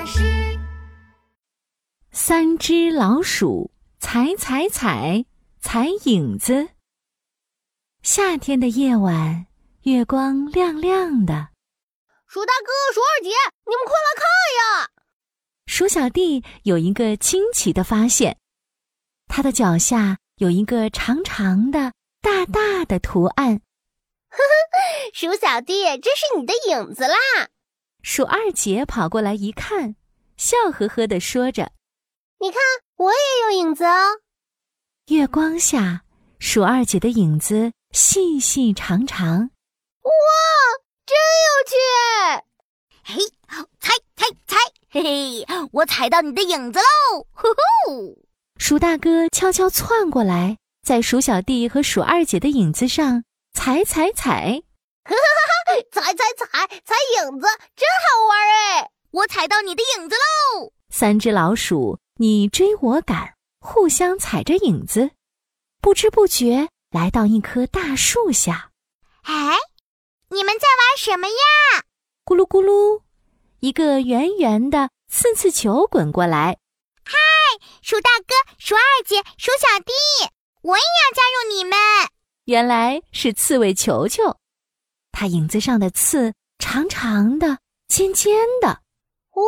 巴士。三只老鼠踩踩踩踩影子。夏天的夜晚，月光亮亮的。鼠大哥、鼠二姐，你们快来看呀！鼠小弟有一个惊奇的发现，他的脚下有一个长长的、大大的图案。呵呵，鼠小弟，这是你的影子啦！鼠二姐跑过来一看，笑呵呵的说着：“你看，我也有影子哦。”月光下，鼠二姐的影子细细长长。哇，真有趣！嘿，踩踩踩，嘿嘿，我踩到你的影子喽！呼呼！鼠大哥悄悄窜过来，在鼠小弟和鼠二姐的影子上。踩踩踩，哈哈哈！踩踩踩踩影子，真好玩哎！我踩到你的影子喽！三只老鼠你追我赶，互相踩着影子，不知不觉来到一棵大树下。哎，你们在玩什么呀？咕噜咕噜，一个圆圆的刺刺球滚过来。嗨，鼠大哥、鼠二姐、鼠小弟，我也要加入你们。原来是刺猬球球，它影子上的刺长长的、尖尖的。哇，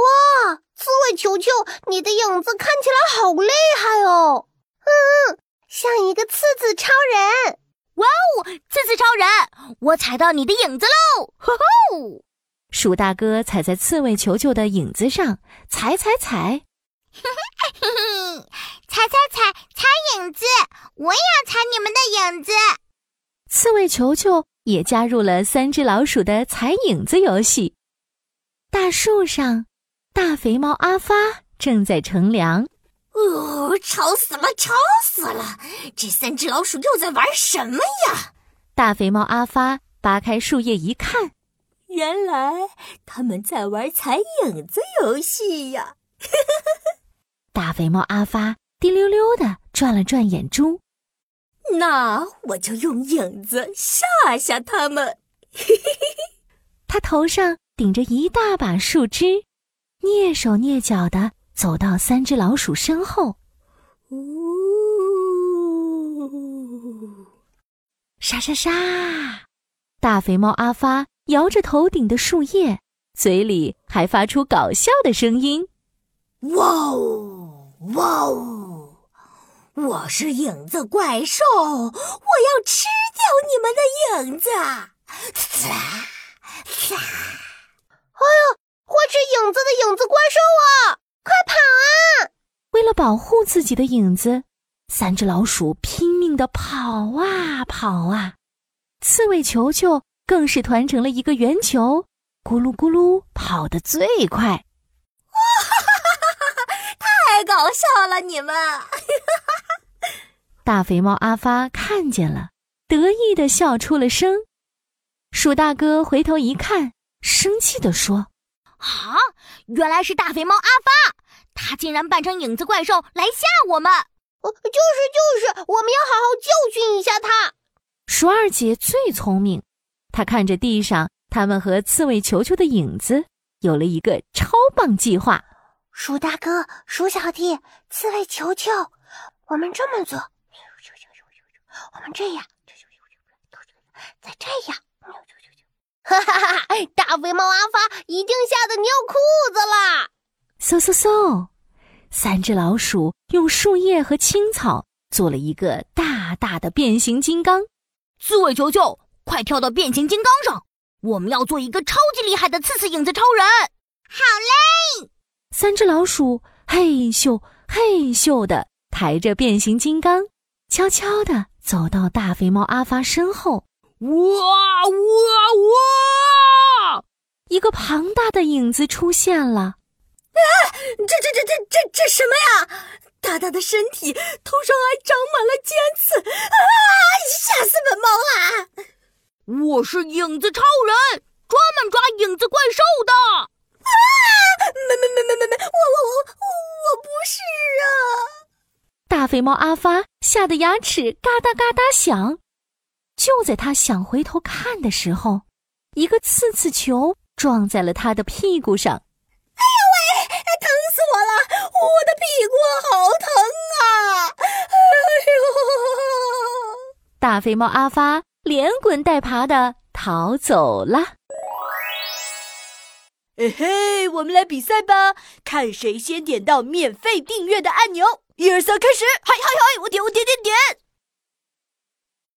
刺猬球球，你的影子看起来好厉害哦！嗯，像一个刺刺超人。哇哦，刺刺超人，我踩到你的影子喽！吼吼，鼠大哥踩在刺猬球球的影子上，踩踩踩。嘿嘿，踩踩踩踩影子，我也要踩你们的影子。刺猬球球也加入了三只老鼠的踩影子游戏。大树上，大肥猫阿发正在乘凉。哦，吵死了，吵死了！这三只老鼠又在玩什么呀？大肥猫阿发扒开树叶一看，原来他们在玩踩影子游戏呀！大肥猫阿发滴溜溜的转了转眼珠。那我就用影子吓吓他们。嘿嘿嘿他头上顶着一大把树枝，蹑手蹑脚的走到三只老鼠身后。呜，沙沙沙！大肥猫阿发摇着头顶的树叶，嘴里还发出搞笑的声音：“哇哦，哇哦！”我是影子怪兽，我要吃掉你们的影子！呲呲！哎呀，会吃影子的影子怪兽啊！快跑啊！为了保护自己的影子，三只老鼠拼命的跑啊跑啊。刺猬球球更是团成了一个圆球，咕噜咕噜跑得最快。哇哈哈哈哈！太搞笑了，你们！大肥猫阿发看见了，得意的笑出了声。鼠大哥回头一看，生气的说：“啊，原来是大肥猫阿发，他竟然扮成影子怪兽来吓我们！哦，就是就是，我们要好好教训一下他。”鼠二姐最聪明，她看着地上他们和刺猬球球的影子，有了一个超棒计划。鼠大哥、鼠小弟、刺猬球球，我们这么做。我们这样，再这样，哈哈哈！大肥猫阿发已经吓得尿裤子了。嗖嗖嗖！三只老鼠用树叶和青草做了一个大大的变形金刚。刺猬球球，快跳到变形金刚上！我们要做一个超级厉害的刺刺影子超人。好嘞！三只老鼠嘿咻嘿咻的抬着变形金刚，悄悄地。走到大肥猫阿发身后，哇哇哇！一个庞大的影子出现了。啊！这这这这这这什么呀？大大的身体，头上还长满了尖刺！啊！吓死本猫了！我是影子超人，专门抓影子怪兽的。啊！没没没没没没，我我我我不是啊！大肥猫阿发吓得牙齿嘎哒嘎哒响，就在他想回头看的时候，一个刺刺球撞在了他的屁股上。哎呦喂！疼死我了！我的屁股好疼啊！哎呦！大肥猫阿发连滚带爬的逃走了。嘿嘿，我们来比赛吧，看谁先点到免费订阅的按钮。一二三，开始！嗨嗨嗨，我点我点点点。